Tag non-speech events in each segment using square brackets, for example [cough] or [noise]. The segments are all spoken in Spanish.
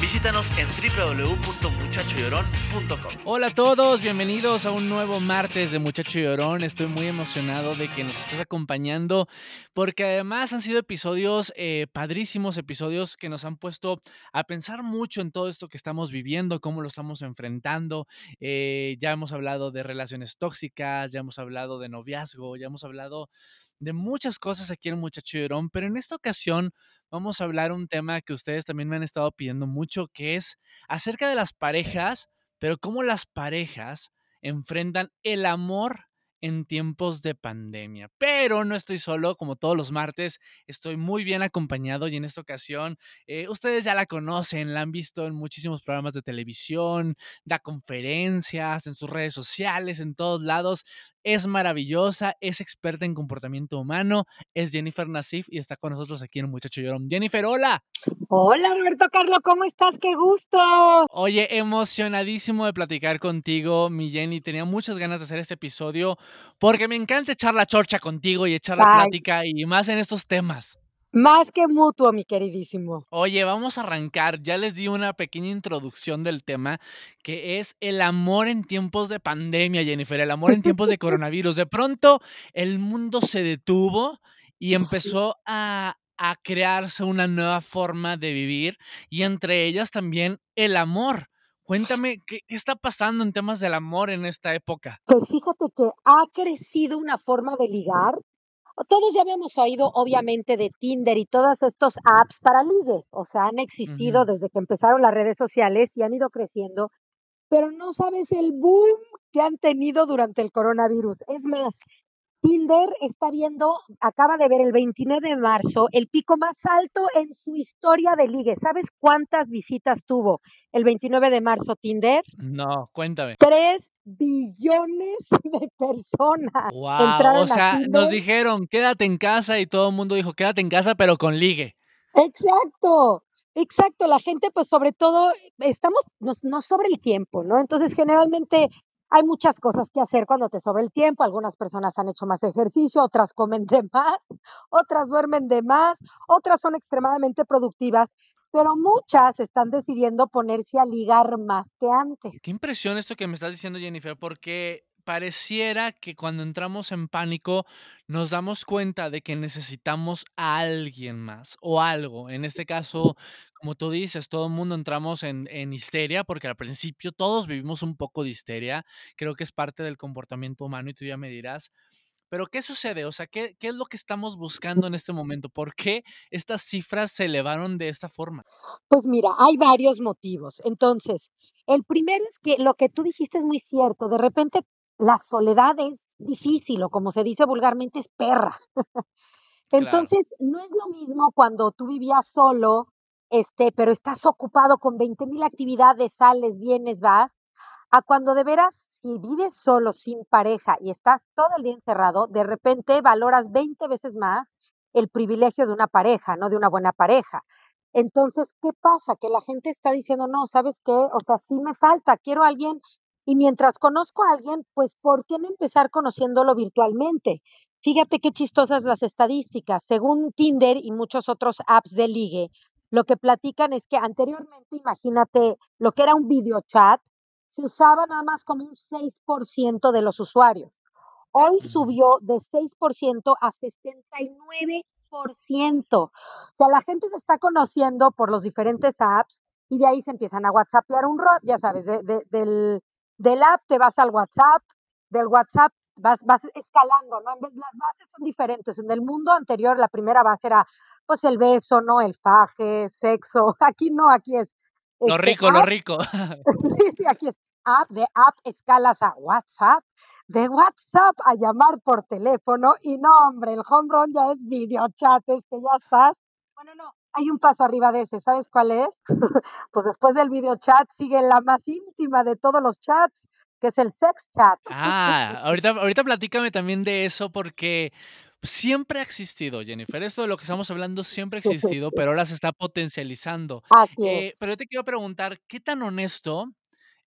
Visítanos en www.muchachollorón.com. Hola a todos, bienvenidos a un nuevo martes de Muchacho Llorón. Estoy muy emocionado de que nos estés acompañando porque además han sido episodios eh, padrísimos, episodios que nos han puesto a pensar mucho en todo esto que estamos viviendo, cómo lo estamos enfrentando. Eh, ya hemos hablado de relaciones tóxicas, ya hemos hablado de noviazgo, ya hemos hablado de muchas cosas aquí en Muchacho Llorón, pero en esta ocasión vamos a hablar un tema que ustedes también me han estado pidiendo mucho, que es acerca de las parejas, pero cómo las parejas enfrentan el amor en tiempos de pandemia. Pero no estoy solo, como todos los martes, estoy muy bien acompañado y en esta ocasión eh, ustedes ya la conocen, la han visto en muchísimos programas de televisión, da conferencias, en sus redes sociales, en todos lados. Es maravillosa, es experta en comportamiento humano, es Jennifer Nassif y está con nosotros aquí en Muchacho Llorón. Jennifer, hola. Hola Roberto Carlos, ¿cómo estás? ¡Qué gusto! Oye, emocionadísimo de platicar contigo, mi Jenny. Tenía muchas ganas de hacer este episodio porque me encanta echar la chorcha contigo y echar la plática y más en estos temas. Más que mutuo, mi queridísimo. Oye, vamos a arrancar. Ya les di una pequeña introducción del tema, que es el amor en tiempos de pandemia, Jennifer, el amor en tiempos de [laughs] coronavirus. De pronto, el mundo se detuvo y empezó a, a crearse una nueva forma de vivir y entre ellas también el amor. Cuéntame, ¿qué, está pasando en temas del amor en esta época? Pues fíjate que ha crecido una forma de ligar. Todos ya habíamos oído, obviamente, de Tinder y todos estos apps para ligue. O sea, han existido desde que empezaron las redes sociales y han ido creciendo. Pero no sabes el boom que han tenido durante el coronavirus. Es más, Tinder está viendo, acaba de ver el 29 de marzo, el pico más alto en su historia de ligue. ¿Sabes cuántas visitas tuvo el 29 de marzo Tinder? No, cuéntame. Tres billones de personas. Wow, o sea, nos dijeron, quédate en casa y todo el mundo dijo, quédate en casa, pero con ligue. Exacto. Exacto, la gente pues sobre todo estamos no, no sobre el tiempo, ¿no? Entonces generalmente hay muchas cosas que hacer cuando te sobra el tiempo. Algunas personas han hecho más ejercicio, otras comen de más, [laughs] otras duermen de más, otras son extremadamente productivas, pero muchas están decidiendo ponerse a ligar más que antes. Qué impresión esto que me estás diciendo, Jennifer, porque pareciera que cuando entramos en pánico nos damos cuenta de que necesitamos a alguien más o algo. En este caso, como tú dices, todo el mundo entramos en, histeria porque al principio todos vivimos un poco de histeria. Creo que es parte del comportamiento humano y tú ya me dirás. Pero ¿qué sucede? O sea, ¿qué, ¿qué, es lo que estamos buscando en este momento? ¿Por qué estas cifras se elevaron de esta forma? Pues mira, hay varios motivos. Entonces, el primero es que lo que tú dijiste es muy cierto. De repente la soledad es difícil o como se dice vulgarmente es perra. [laughs] Entonces, no es lo mismo cuando tú vivías solo, este, pero estás ocupado con 20 mil actividades, sales, vienes, vas, a cuando de veras, si vives solo, sin pareja y estás todo el día encerrado, de repente valoras 20 veces más el privilegio de una pareja, no de una buena pareja. Entonces, ¿qué pasa? Que la gente está diciendo, no, ¿sabes qué? O sea, sí me falta, quiero a alguien y mientras conozco a alguien, pues, ¿por qué no empezar conociéndolo virtualmente? Fíjate qué chistosas las estadísticas. Según Tinder y muchos otros apps de ligue, lo que platican es que anteriormente, imagínate, lo que era un video chat, se usaba nada más como un 6% de los usuarios. Hoy subió de 6% a 69%. O sea, la gente se está conociendo por los diferentes apps y de ahí se empiezan a WhatsAppear un rot, ya sabes, del, del app te vas al WhatsApp, del WhatsApp vas, vas escalando, ¿no? En vez las bases son diferentes. En el mundo anterior la primera base era pues el beso, ¿no? El faje, sexo. [laughs] Aquí no, aquí es. Lo este, rico, lo rico. [laughs] sí, sí, aquí es app, de app escalas a WhatsApp, de WhatsApp a llamar por teléfono y no, hombre, el home run ya es video chat, es que ya estás. Bueno, no, hay un paso arriba de ese, ¿sabes cuál es? [laughs] pues después del video chat sigue la más íntima de todos los chats, que es el sex chat. Ah, ahorita, ahorita platícame también de eso porque Siempre ha existido, Jennifer. Esto de lo que estamos hablando siempre ha [laughs] existido, pero ahora se está potencializando. Así Eh, es. pero yo te quiero preguntar, ¿qué tan honesto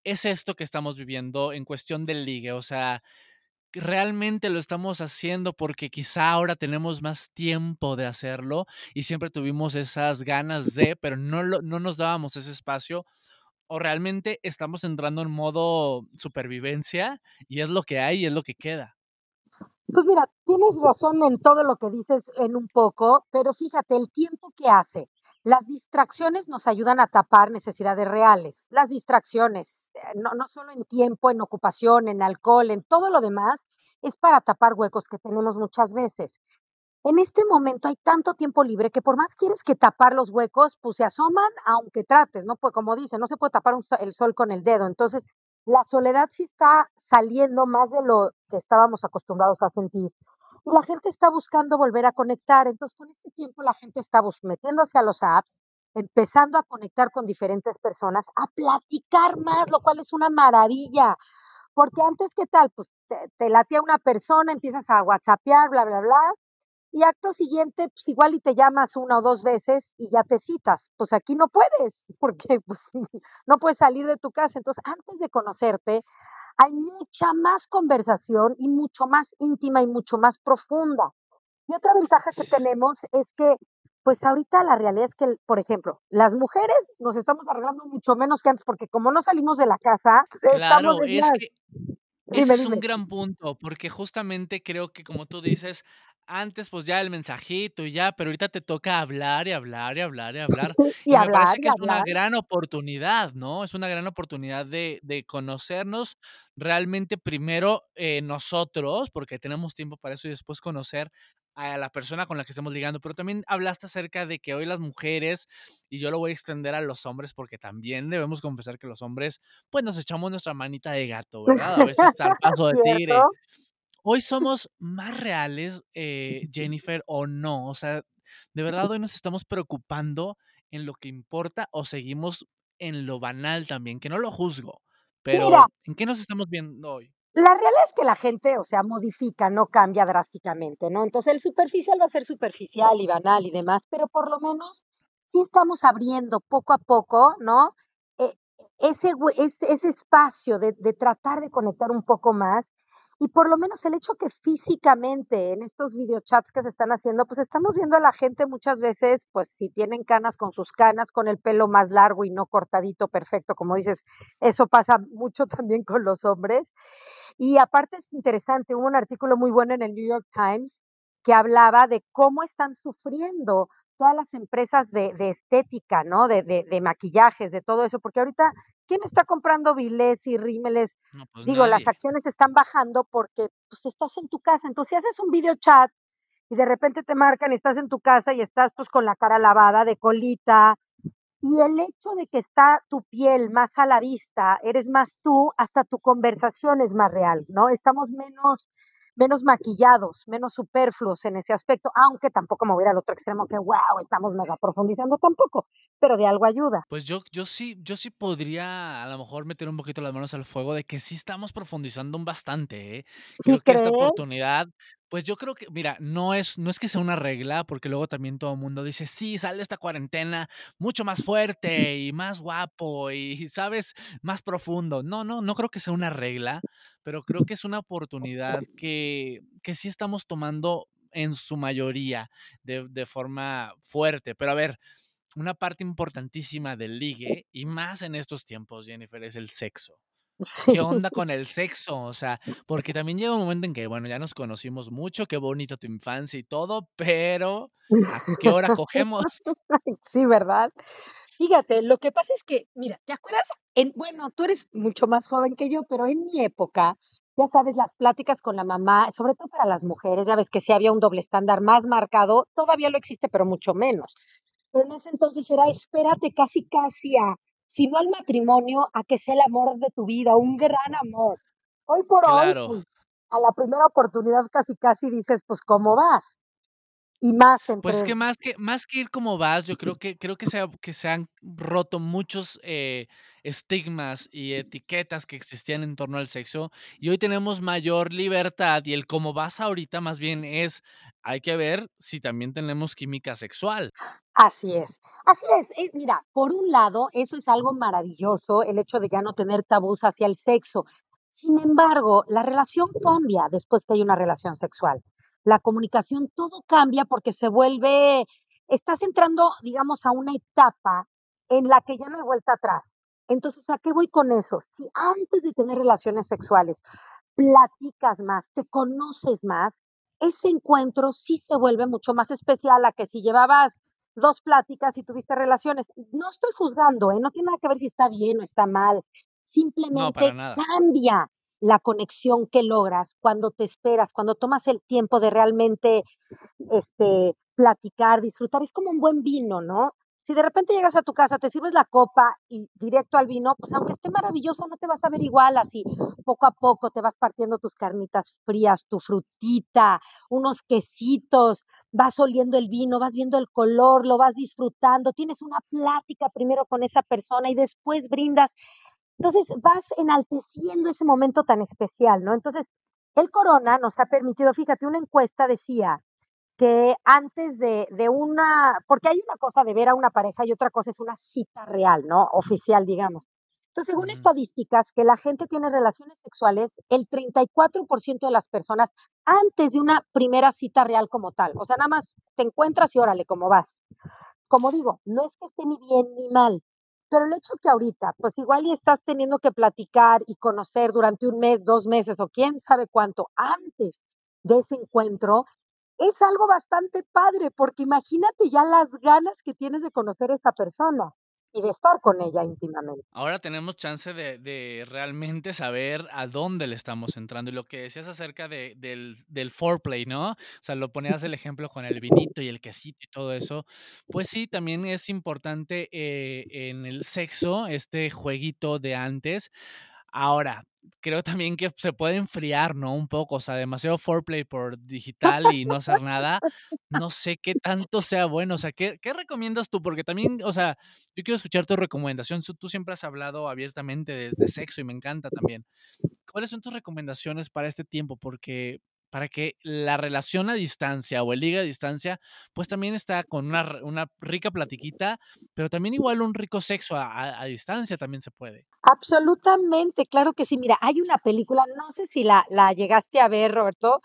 es esto que estamos viviendo en cuestión del ligue? O sea, ¿realmente lo estamos haciendo porque quizá ahora tenemos más tiempo de hacerlo y siempre tuvimos esas ganas de, pero no lo no nos dábamos ese espacio? ¿O realmente estamos entrando en modo supervivencia y es lo que hay y es lo que queda? Pues mira, tienes razón en todo lo que dices en un poco, pero fíjate el tiempo que hace. Las distracciones nos ayudan a tapar necesidades reales. Las distracciones, eh, no, no solo en tiempo, en ocupación, en alcohol, en todo lo demás, es para tapar huecos que tenemos muchas veces. En este momento hay tanto tiempo libre que por más quieres que tapar los huecos, pues se asoman aunque trates, ¿no? Pues como dicen, no se puede tapar el sol con el dedo. Entonces, la soledad sí está saliendo más de lo que estábamos acostumbrados a sentir. Y la gente está buscando volver a conectar. Entonces, con este tiempo la gente está metiéndose a los apps, empezando a conectar con diferentes personas, a platicar más, lo cual es una maravilla. Porque antes, ¿qué tal? Pues te, te latía una persona, empiezas a whatsappear, bla, bla, bla, y acto siguiente, pues igual y te llamas una o 2 veces y ya te citas. Pues aquí no puedes, [laughs] porque, pues, no puedes salir de tu casa. Entonces, antes de conocerte, hay mucha más conversación y mucho más íntima y mucho más profunda. Y otra ventaja que tenemos es que, pues, ahorita la realidad es que, por ejemplo, las mujeres nos estamos arreglando mucho menos que antes, porque como no salimos de la casa, Claro, es que ese dime, es un dime. gran punto, porque justamente creo que como tú dices, antes pues ya el mensajito y ya, pero ahorita te toca hablar y hablar y hablar y hablar. Sí, [laughs] y Y me hablar, parece y que es una gran oportunidad, ¿no? Es una gran oportunidad de, de conocernos realmente primero eh, nosotros, porque tenemos tiempo para eso y después conocer a la persona con la que estemos ligando. Pero también hablaste acerca de que hoy las mujeres, y yo lo voy a extender a los hombres, porque también debemos confesar que los hombres pues nos echamos nuestra manita de gato, ¿verdad? A veces al [laughs] paso de tigre. Hoy somos más reales, eh, [laughs] Jennifer, o no. O sea, de verdad [laughs] hoy nos estamos preocupando en lo que importa o seguimos en lo banal también, que no lo juzgo, Mira, pero ¿en qué nos estamos viendo hoy? La realidad es que la gente, o sea, modifica, no cambia drásticamente, ¿no? Entonces, el superficial va a ser superficial y banal y demás, pero por lo menos sí estamos abriendo poco a poco, ¿no? Ese, hue- ese, ese espacio de, de tratar de conectar un poco más y por lo menos el hecho que físicamente en estos videochats que se están haciendo, pues estamos viendo a la gente muchas veces, pues si tienen canas con sus canas, con el pelo más largo y no cortadito, perfecto, como dices, eso pasa mucho [laughs] también con los hombres. Y aparte es interesante, hubo un artículo muy bueno en el New York Times que hablaba de cómo están sufriendo todas las empresas de, de estética, ¿no? De, de, de maquillajes, de todo eso, porque ahorita, ¿quién está comprando Vilés y rímeles? No, pues Digo, las acciones están bajando porque pues estás en tu casa. Entonces, si haces un video chat y de repente te marcan y estás en tu casa y estás pues con la cara lavada, de colita, y el hecho de que está tu piel más a la vista, eres más tú, hasta tu conversación es más real, ¿no? Estamos menos, menos maquillados, menos superfluos en ese aspecto, aunque tampoco me voy a ir al otro extremo que, wow, estamos mega profundizando tampoco, pero de algo ayuda. Pues yo, yo sí, yo sí podría a lo mejor meter un poquito las manos al fuego de que sí estamos profundizando un bastante, ¿eh? ¿Sí Creo que esta oportunidad, pues yo creo que, mira, no es, no es que sea una regla, porque luego también todo el mundo dice, sí, sale de esta cuarentena mucho más fuerte y más guapo y, sabes, más profundo. No, no, no creo que sea una regla, pero creo que es una oportunidad que, que sí estamos tomando en su mayoría de, de forma fuerte. Pero a ver, una parte importantísima del ligue, y más en estos tiempos, Jennifer, es el sexo. Sí, ¿Qué onda con el sexo? O sea, porque también llega un momento en que, bueno, ya nos conocimos mucho, qué bonita tu infancia y todo, pero ¿a qué hora cogemos? [laughs] sí, ¿verdad? Fíjate, lo que pasa es que, mira, ¿te acuerdas? En, bueno, tú eres mucho más joven que yo, pero en mi época, ya sabes, las pláticas con la mamá, sobre todo para las mujeres, ya ves que sí había un doble estándar más marcado, todavía lo existe, pero mucho menos. Pero en ese entonces era espérate casi casi a, si no al matrimonio, a que sea el amor de tu vida, un gran amor. Hoy por hoy, pues, a la primera oportunidad casi casi dices, pues, ¿cómo vas? Y más Pues, entre que más que más que ir como vas, yo creo que creo que se ha que se han roto muchos, eh, estigmas y etiquetas que existían en torno al sexo, y hoy tenemos mayor libertad, y el cómo vas ahorita más bien es, hay que ver si también tenemos química sexual. Así es, así es. Es mira, por un lado, eso es algo maravilloso, el hecho de ya no tener tabús hacia el sexo. Sin embargo, la relación cambia después que hay una relación sexual. La comunicación, todo cambia porque se vuelve estás entrando, digamos, a una etapa en la que ya no hay vuelta atrás. Entonces, ¿a qué voy con eso? Si antes de tener relaciones sexuales platicas más, te conoces más, ese encuentro sí se vuelve mucho más especial a que si llevabas 2 pláticas y tuviste relaciones. No estoy juzgando, ¿eh? No tiene nada que ver si está bien o está mal. Simplemente cambia la conexión que logras cuando te esperas, cuando tomas el tiempo de realmente, este, platicar, disfrutar. Es como un buen vino, ¿no? Si de repente llegas a tu casa, te sirves la copa y directo al vino, pues aunque esté maravilloso, no te vas a ver igual así. Poco a poco te vas partiendo tus carnitas frías, tu frutita, unos quesitos, vas oliendo el vino, vas viendo el color, lo vas disfrutando, tienes una plática primero con esa persona y después brindas. Entonces vas enalteciendo ese momento tan especial, ¿no? Entonces, el corona nos ha permitido, fíjate, una encuesta decía que antes de de una porque hay una cosa de ver a una pareja y otra cosa es una cita real, ¿no? Oficial, digamos. Entonces, según estadísticas, que la gente tiene relaciones sexuales, el 34% de las personas antes de una primera cita real como tal. O sea, nada más te encuentras y órale, ¿cómo vas? Como digo, no es que esté ni bien ni mal, pero el hecho que ahorita, pues igual y estás teniendo que platicar y conocer durante un mes, 2 meses o quién sabe cuánto antes de ese encuentro, es algo bastante padre, porque imagínate ya las ganas que tienes de conocer a esta persona y de estar con ella íntimamente. Ahora tenemos chance de de realmente saber a dónde le estamos entrando. Y lo que decías acerca de del del foreplay, ¿no? O sea, lo ponías el ejemplo con el vinito y el quesito y todo eso. Pues sí, también es importante, eh, en el sexo, este jueguito de antes. Ahora, creo también que se puede enfriar, ¿no? Un poco, o sea, demasiado foreplay por digital y no hacer nada, no sé qué tanto sea bueno. O sea, ¿qué qué recomiendas tú? Porque también, o sea, yo quiero escuchar tu recomendación. Tú siempre has hablado abiertamente de de sexo y me encanta también. ¿Cuáles son tus recomendaciones para este tiempo? Porque para que la relación a distancia o el ligue a distancia, pues también está con una una rica platiquita, pero también igual un rico sexo a a a distancia también se puede. Absolutamente, claro que sí. Mira, hay una película, no sé si la la llegaste a ver, Roberto,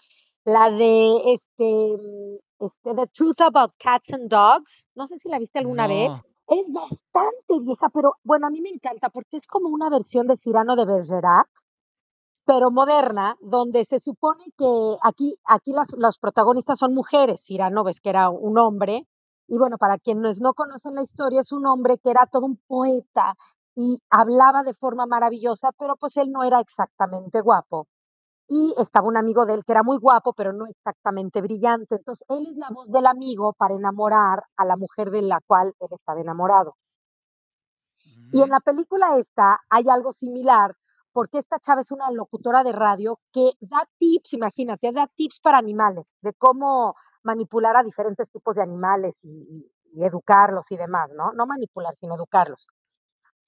la de, este, mm, este, The Truth About Cats and Dogs, no sé si la viste alguna No. vez. Es bastante vieja, pero bueno, a mí me encanta porque es como una versión de Cyrano de Bergerac, pero moderna, donde se supone que aquí aquí las los protagonistas son mujeres. Cyrano, ves que era un hombre, y bueno, para quienes no conocen la historia, es un hombre que era todo un poeta y hablaba de forma maravillosa, pero pues él no era exactamente guapo. Y estaba un amigo de él que era muy guapo, pero no exactamente brillante. Entonces, él es la voz del amigo para enamorar a la mujer de la cual él estaba enamorado. Y en la película esta hay algo similar, porque esta chava es una locutora de radio que da tips, imagínate, da tips para animales, de cómo manipular a diferentes tipos de animales y y y educarlos y demás, ¿no? No manipular, sino educarlos.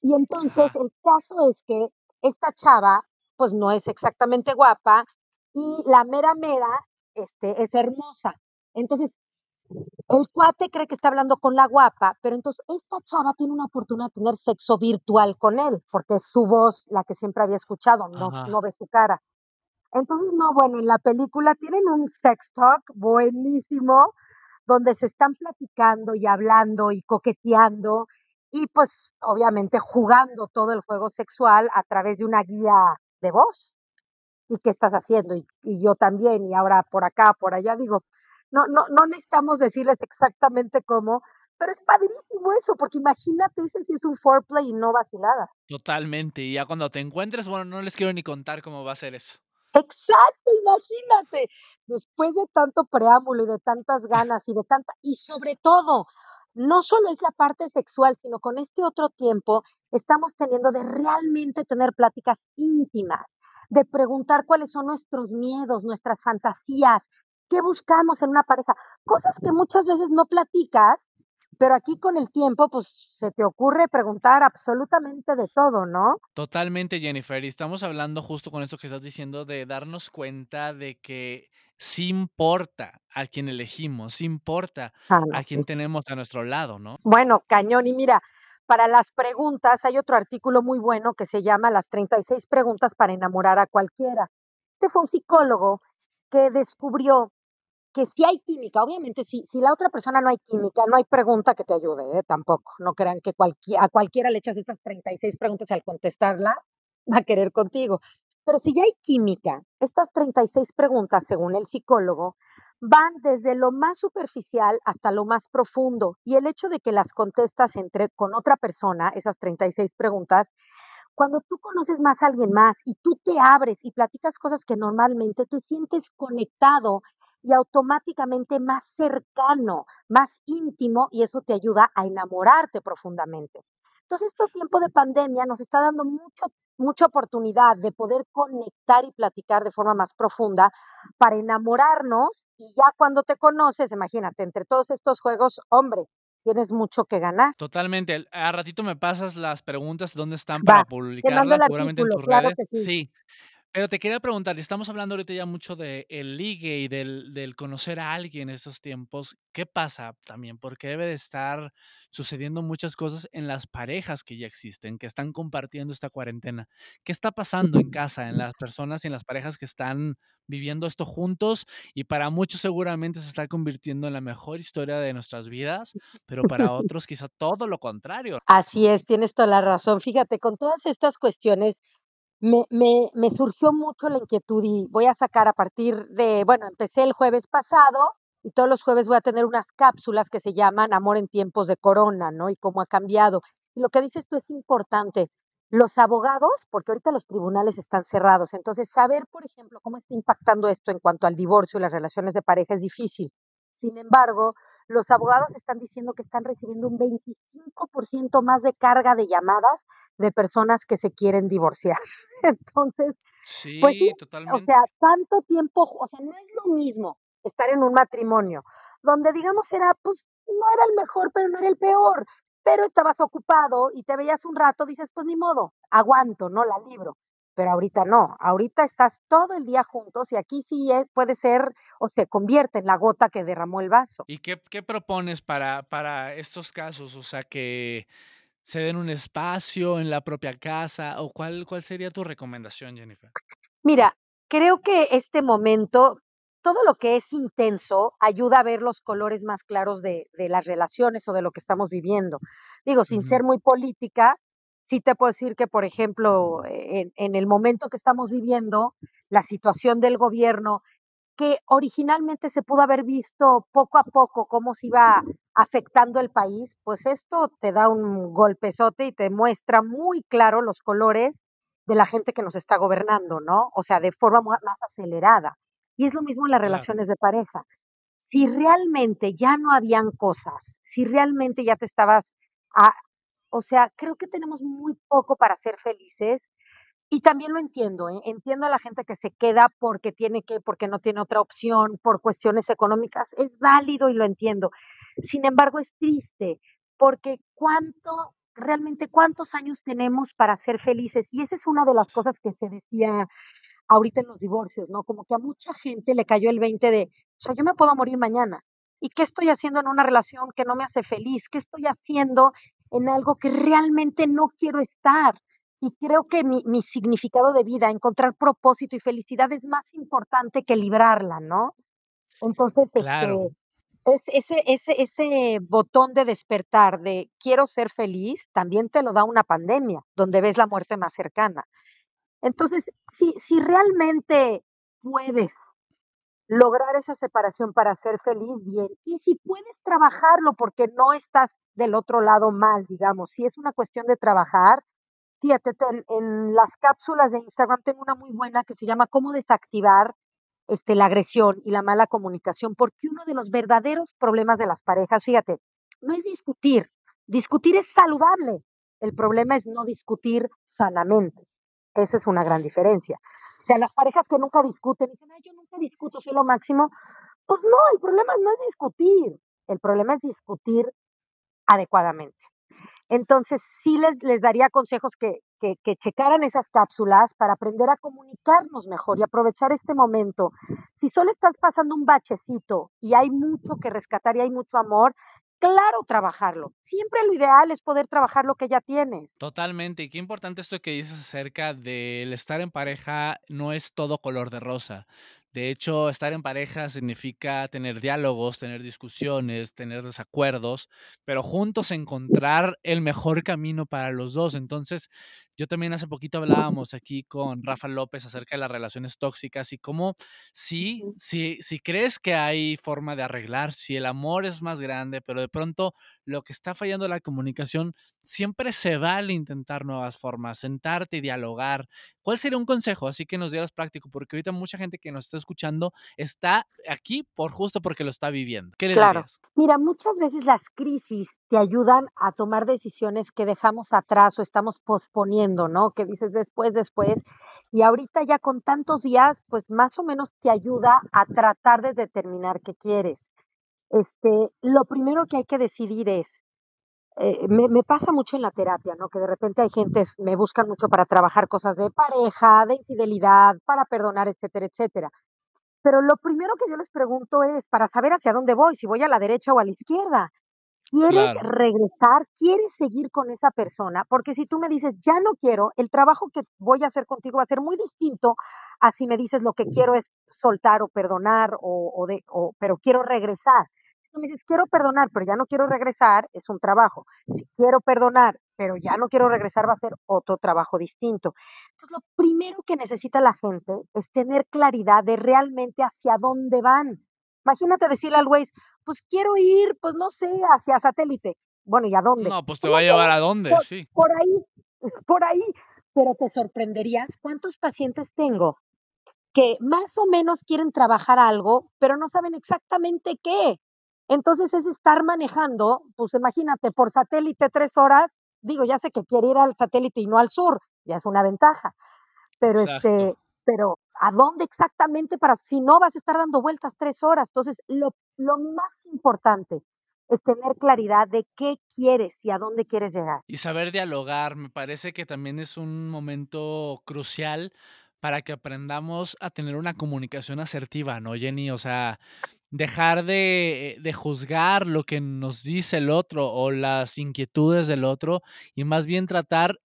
Y entonces, el caso es que esta chava, pues, no es exactamente guapa y la mera mera, este, es hermosa. Entonces, el cuate cree que está hablando con la guapa, pero entonces esta chava tiene una oportunidad de tener sexo virtual con él, porque es su voz la que siempre había escuchado, no Ajá. no ve su cara. Entonces, no, bueno, en la película tienen un sex talk buenísimo, donde se están platicando y hablando y coqueteando y, pues, obviamente jugando todo el juego sexual a través de una guía de voz. ¿Y qué estás haciendo? Y y yo también, y ahora por acá, por allá, digo, no no no necesitamos decirles exactamente cómo, pero es padrísimo eso, porque imagínate, ese sí es un foreplay y no vacilada. Totalmente. Y ya cuando te encuentres, bueno, no les quiero ni contar cómo va a ser eso. Exacto, imagínate. Después de tanto preámbulo y de tantas ganas y de tanta y sobre todo, no solo es la parte sexual, sino con este otro tiempo estamos teniendo de realmente tener pláticas íntimas, de preguntar cuáles son nuestros miedos, nuestras fantasías. ¿Qué buscamos en una pareja? Cosas que muchas veces no platicas, pero aquí con el tiempo, pues se te ocurre preguntar absolutamente de todo, ¿no? Totalmente, Jennifer. Y estamos hablando justo con esto que estás diciendo de darnos cuenta de que sí importa a quién elegimos, sí importa Ah, no, a sí. quién tenemos a nuestro lado, ¿no? Bueno, cañón. Y mira, para las preguntas hay otro artículo muy bueno que se llama Las 36 preguntas para enamorar a cualquiera. Este fue un psicólogo que descubrió que si hay química, obviamente si, si la otra persona no hay química, no hay pregunta que te ayude, ¿eh? tampoco. No crean que a cualquiera le echas estas 36 preguntas y al contestarla [laughs] va a querer contigo. Pero si ya hay química, estas 36 preguntas, según el psicólogo, van desde lo más superficial hasta lo más profundo. Y el hecho de que las contestas entre con otra persona, esas 36 preguntas, cuando tú conoces más a alguien más y tú te abres y platicas cosas que normalmente te sientes conectado y automáticamente más cercano, más íntimo y eso te ayuda a enamorarte profundamente. Entonces, este tiempo de pandemia nos está dando mucho, mucha oportunidad de poder conectar y platicar de forma más profunda para enamorarnos y ya cuando te conoces, imagínate, entre todos estos juegos, hombre, tienes mucho que ganar. Totalmente. A ratito me pasas las preguntas, ¿dónde están Va, para publicarlas? Seguramente en tus claro redes. sí. Sí. Pero te quería preguntar, estamos hablando ahorita ya mucho de el ligue y del, del conocer a alguien en estos tiempos. ¿Qué pasa también? Porque debe de estar sucediendo muchas cosas en las parejas que ya existen, que están compartiendo esta cuarentena. ¿Qué está pasando en casa, en las personas y en las parejas que están viviendo esto juntos? Y para muchos seguramente se está convirtiendo en la mejor historia de nuestras vidas, pero para [laughs] otros quizá todo lo contrario. Así es, tienes toda la razón. Fíjate, con todas estas cuestiones me, me, surgió mucho la inquietud y voy a sacar a partir de, bueno, empecé el jueves pasado y todos los jueves voy a tener unas cápsulas que se llaman Amor en tiempos de corona, ¿no? Y cómo ha cambiado. Y lo que dices tú es importante. Los abogados, porque ahorita los tribunales están cerrados, entonces saber, por ejemplo, cómo está impactando esto en cuanto al divorcio y las relaciones de pareja es difícil. Sin embargo, los abogados están diciendo que están recibiendo un 25% más de carga de llamadas de personas que se quieren divorciar. [laughs] Entonces, pues sí, Sí, o totalmente. sea, tanto tiempo, o sea, no es lo mismo estar en un matrimonio donde, digamos, era, pues, no era el mejor, pero no era el peor, pero estabas ocupado y te veías un rato, dices, pues ni modo, aguanto, ¿no? La libro. Pero ahorita no, ahorita estás todo el día juntos y aquí sí es- puede ser o se convierte en la gota que derramó el vaso. ¿Y qué, qué propones para, para estos casos? O sea, que se den un espacio en la propia casa o cuál, cuál sería tu recomendación, Jennifer? Mira, creo que este momento, todo lo que es intenso ayuda a ver los colores más claros de, de las relaciones o de lo que estamos viviendo. Digo, sin ser muy política, sí te puedo decir que, por ejemplo, en, en el momento que estamos viviendo, la situación del gobierno, que originalmente se pudo haber visto poco a poco cómo se iba afectando el país, pues esto te da un golpezote y te muestra muy claro los colores de la gente que nos está gobernando, ¿no? O sea, de forma más acelerada. Y es lo mismo en las relaciones de pareja. Si realmente ya no habían cosas, si realmente ya te estabas, a- o sea, creo que tenemos muy poco para ser felices y también lo entiendo, ¿eh? Entiendo a la gente que se queda porque tiene que, porque no tiene otra opción, por cuestiones económicas. Es válido y lo entiendo. Sin embargo, es triste porque cuánto, realmente cuántos años tenemos para ser felices. Y esa es una de las cosas que se decía ahorita en los divorcios, ¿no? Como que a mucha gente le cayó el 20 de, o sea, yo me puedo morir mañana. ¿Y qué estoy haciendo en una relación que no me hace feliz? ¿Qué estoy haciendo en algo que realmente no quiero estar? Y creo que mi, mi significado de vida, encontrar propósito y felicidad es más importante que librarla, ¿no? Entonces, este, es ese, botón de despertar de quiero ser feliz, también te lo da una pandemia, donde ves la muerte más cercana. Entonces, si, realmente puedes lograr esa separación para ser feliz, bien. Y si puedes trabajarlo porque no estás del otro lado mal, digamos, si es una cuestión de trabajar, fíjate, te- en, en las cápsulas de Instagram tengo una muy buena que se llama Cómo desactivar este, la agresión y la mala comunicación, porque uno de los verdaderos problemas de las parejas, fíjate, no es discutir, discutir es saludable, el problema es no discutir sanamente. Esa es una gran diferencia. O sea, las parejas que nunca discuten, dicen, ay, yo nunca discuto, soy lo máximo, Pues no, el problema no es discutir, el problema es discutir adecuadamente. Entonces, sí les, les daría consejos que, que, que, checaran esas cápsulas para aprender a comunicarnos mejor y aprovechar este momento. Si solo estás pasando un bachecito y hay mucho que rescatar y hay mucho amor, claro, trabajarlo. Siempre lo ideal es poder trabajar lo que ya tienes. Totalmente. Y qué importante esto que dices acerca del estar en pareja no es todo color de rosa. De hecho, estar en pareja significa tener diálogos, tener discusiones, tener desacuerdos, pero juntos encontrar el mejor camino para los dos. Entonces, yo también hace poquito hablábamos aquí con Rafa López acerca de las relaciones tóxicas y cómo si, si, si crees que hay forma de arreglar, si el amor es más grande, pero de pronto lo que está fallando la comunicación, siempre se vale intentar nuevas formas, sentarte y dialogar. ¿Cuál sería un consejo? Así que nos dieras práctico, porque ahorita mucha gente que nos está escuchando está aquí por justo porque lo está viviendo. ¿Qué les claro. dirías? Mira, muchas veces las crisis te ayudan a tomar decisiones que dejamos atrás o estamos posponiendo, ¿no? Que dices después, después. Y ahorita ya con tantos días, pues más o menos te ayuda a tratar de determinar qué quieres. Este, lo primero que hay que decidir es, eh, me, me, pasa mucho en la terapia, ¿no? Que de repente hay gente, me buscan mucho para trabajar cosas de pareja, de infidelidad, para perdonar, etcétera, etcétera. Pero lo primero que yo les pregunto es para saber hacia dónde voy, si voy a la derecha o a la izquierda. ¿Quieres Claro. regresar? ¿Quieres seguir con esa persona? Porque si tú me dices, ya no quiero, el trabajo que voy a hacer contigo va a ser muy distinto a si me dices lo que quiero es soltar o perdonar o, o de, o, pero quiero regresar. Si tú me dices, quiero perdonar, pero ya no quiero regresar, es un trabajo. Si quiero perdonar, pero ya no quiero regresar, va a ser otro trabajo distinto. Entonces, lo primero que necesita la gente es tener claridad de realmente hacia dónde van. Imagínate decirle al güey, pues quiero ir, pues no sé, hacia satélite. Bueno, ¿y a dónde? No, pues te va a llevar a dónde, por, sí. por ahí, [laughs] por ahí. Pero te sorprenderías cuántos pacientes tengo que más o menos quieren trabajar algo, pero no saben exactamente qué. Entonces es estar manejando, pues imagínate, por satélite tres horas, digo, ya sé que quiere ir al satélite y no al sur, ya es una ventaja, pero Exacto. este, pero ¿a dónde exactamente para si no vas a estar dando vueltas tres horas? Entonces, lo, lo más importante es tener claridad de qué quieres y a dónde quieres llegar. Y saber dialogar, me parece que también es un momento crucial para que aprendamos a tener una comunicación asertiva, ¿no, Jenny? O sea, dejar de, de juzgar lo que nos dice el otro o las inquietudes del otro y más bien tratar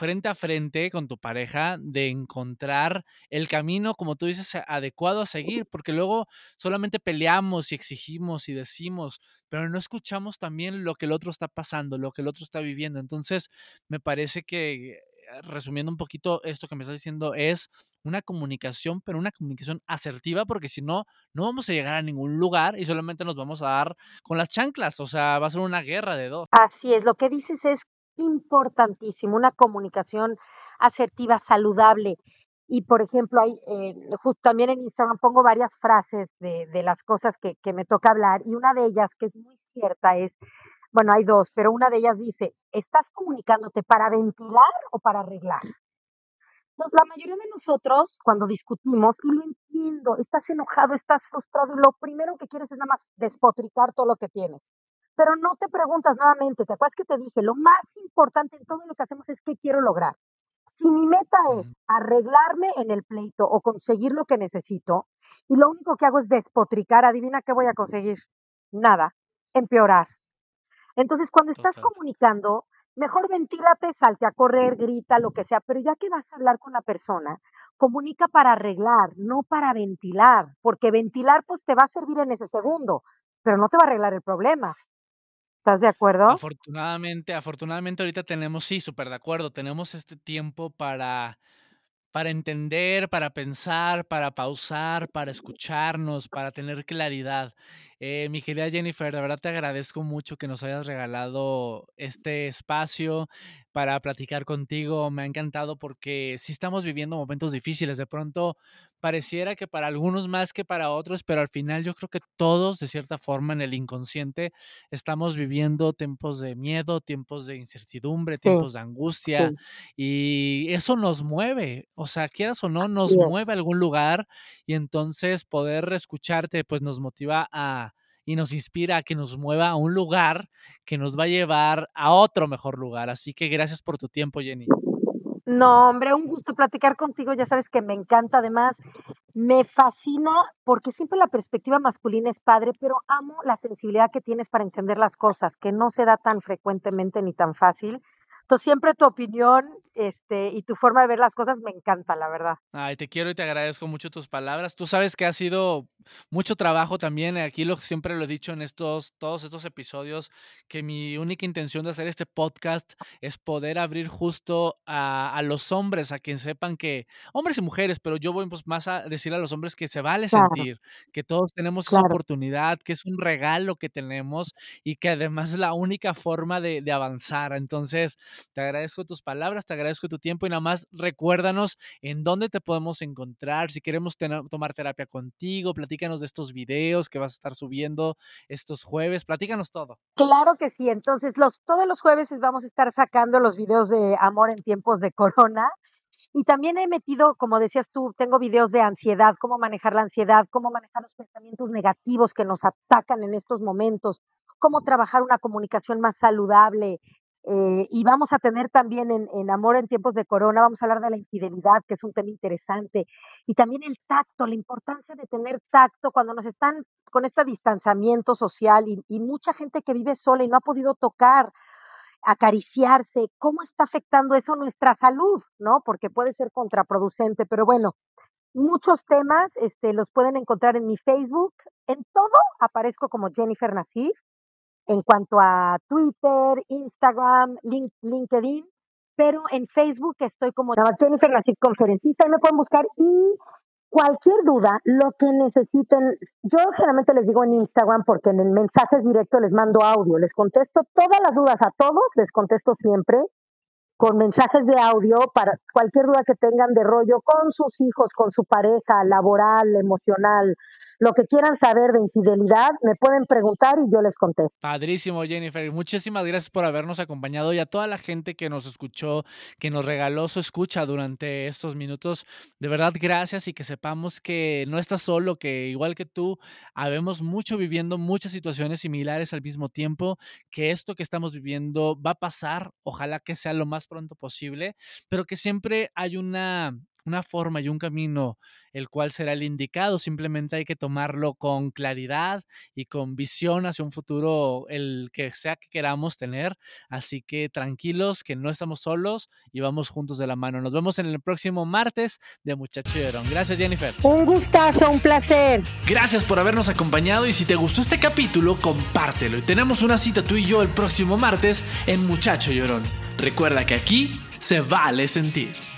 frente a frente con tu pareja de encontrar el camino, como tú dices, adecuado a seguir, porque luego solamente peleamos y exigimos y decimos, pero no escuchamos también lo que el otro está pasando, lo que el otro está viviendo. Entonces, me parece que, resumiendo un poquito esto que me estás diciendo, es una comunicación, pero una comunicación asertiva, porque si no, no vamos a llegar a ningún lugar y solamente nos vamos a dar con las chanclas, o sea, va a ser una guerra de dos. Así es, lo que dices es importantísimo, una comunicación asertiva, saludable. Y por ejemplo, hay, eh, también en Instagram pongo varias frases de, las cosas que, que me toca hablar y una de ellas que es muy cierta es, bueno, hay dos, pero una de ellas dice, ¿estás comunicándote para ventilar o para arreglar? Entonces, la mayoría de nosotros, cuando discutimos, y lo entiendo, estás enojado, estás frustrado, y lo primero que quieres es nada más despotricar todo lo que tienes. Pero no te preguntas nuevamente, ¿te acuerdas que te dije? Lo más importante en todo lo que hacemos es qué quiero lograr. Si mi meta es arreglarme en el pleito o conseguir lo que necesito, y lo único que hago es despotricar, adivina qué voy a conseguir. Nada, empeorar. Entonces, cuando estás comunicando, mejor ventílate, salte a correr, grita, lo que sea, pero ya que vas a hablar con la persona, comunica para arreglar, no para ventilar, porque ventilar pues te va a servir en ese segundo, pero no te va a arreglar el problema. ¿Estás de acuerdo? Afortunadamente, afortunadamente ahorita tenemos, sí, súper de acuerdo, tenemos este tiempo para, para entender, para pensar, para pausar, para escucharnos, para tener claridad. Eh, mi querida Jennifer, de verdad te agradezco mucho que nos hayas regalado este espacio para platicar contigo. Me ha encantado porque sí estamos viviendo momentos difíciles. De pronto pareciera que para algunos más que para otros, pero al final yo creo que todos, de cierta forma, en el inconsciente, estamos viviendo tiempos de miedo, tiempos de incertidumbre, tiempos de angustia, y eso nos mueve, o sea, quieras o no, nos mueve a algún lugar, y entonces poder escucharte, pues nos motiva a y nos inspira a que nos mueva a un lugar que nos va a llevar a otro mejor lugar. Así que gracias por tu tiempo, Jenny. No, hombre, un gusto platicar contigo. Ya sabes que me encanta. Además, me fascina porque siempre la perspectiva masculina es padre, pero amo la sensibilidad que tienes para entender las cosas, que no se da tan frecuentemente ni tan fácil. Entonces, siempre tu opinión este, y tu forma de ver las cosas me encanta, la verdad. Ay, te quiero y te agradezco mucho tus palabras. Tú sabes que ha sido mucho trabajo también. Aquí lo siempre lo he dicho en estos, todos estos episodios, que mi única intención de hacer este podcast es poder abrir justo a, a los hombres, a quien sepan que, hombres y mujeres, pero yo voy pues, más a decir a los hombres que se vale sentir, que todos tenemos esa oportunidad, que es un regalo que tenemos y que además es la única forma de, de avanzar. Entonces, te agradezco tus palabras, te agradezco tu tiempo y nada más recuérdanos en dónde te podemos encontrar, si queremos tomar terapia contigo, platícanos de estos videos que vas a estar subiendo estos jueves, platícanos todo. Claro que sí, entonces los, todos los jueves vamos a estar sacando los videos de amor en tiempos de corona. Y también he metido, como decías tú, tengo videos de ansiedad, cómo manejar la ansiedad, cómo manejar los pensamientos negativos que nos atacan en estos momentos, cómo trabajar una comunicación más saludable, eh, y vamos a tener también en, Amor en tiempos de corona, vamos a hablar de la infidelidad, que es un tema interesante, y también el tacto, la importancia de tener tacto cuando nos están con este distanciamiento social y, y mucha gente que vive sola y no ha podido tocar, acariciarse, cómo está afectando eso nuestra salud, ¿no? Porque puede ser contraproducente, pero bueno, muchos temas este, los pueden encontrar en mi Facebook. En todo aparezco como Jennifer Nassif en cuanto a Twitter, Instagram, LinkedIn, pero en Facebook estoy como Jennifer Nasif, conferencista, y me pueden buscar y cualquier duda, lo que necesiten, yo generalmente les digo en Instagram porque en el mensajes directos les mando audio, les contesto todas las dudas a todos, les contesto siempre con mensajes de audio para cualquier duda que tengan de rollo con sus hijos, con su pareja, laboral, emocional, lo que quieran saber de infidelidad, me pueden preguntar y yo les contesto. Padrísimo, Jennifer. Muchísimas gracias por habernos acompañado y a toda la gente que nos escuchó, que nos regaló su escucha durante estos minutos. De verdad, gracias y que sepamos que no estás solo, que igual que tú, habemos mucho viviendo muchas situaciones similares al mismo tiempo, que esto que estamos viviendo va a pasar, ojalá que sea lo más pronto posible, pero que siempre hay una una forma y un camino el cual será el indicado, simplemente hay que tomarlo con claridad y con visión hacia un futuro, el que sea que queramos tener. Así que tranquilos, que no estamos solos y vamos juntos de la mano. Nos vemos en el próximo martes de Muchacho Llorón. Gracias, Jennifer. Un gustazo, un placer. Gracias por habernos acompañado y si te gustó este capítulo, compártelo. Y tenemos una cita tú y yo el próximo martes en Muchacho Llorón. Recuerda que aquí se vale sentir.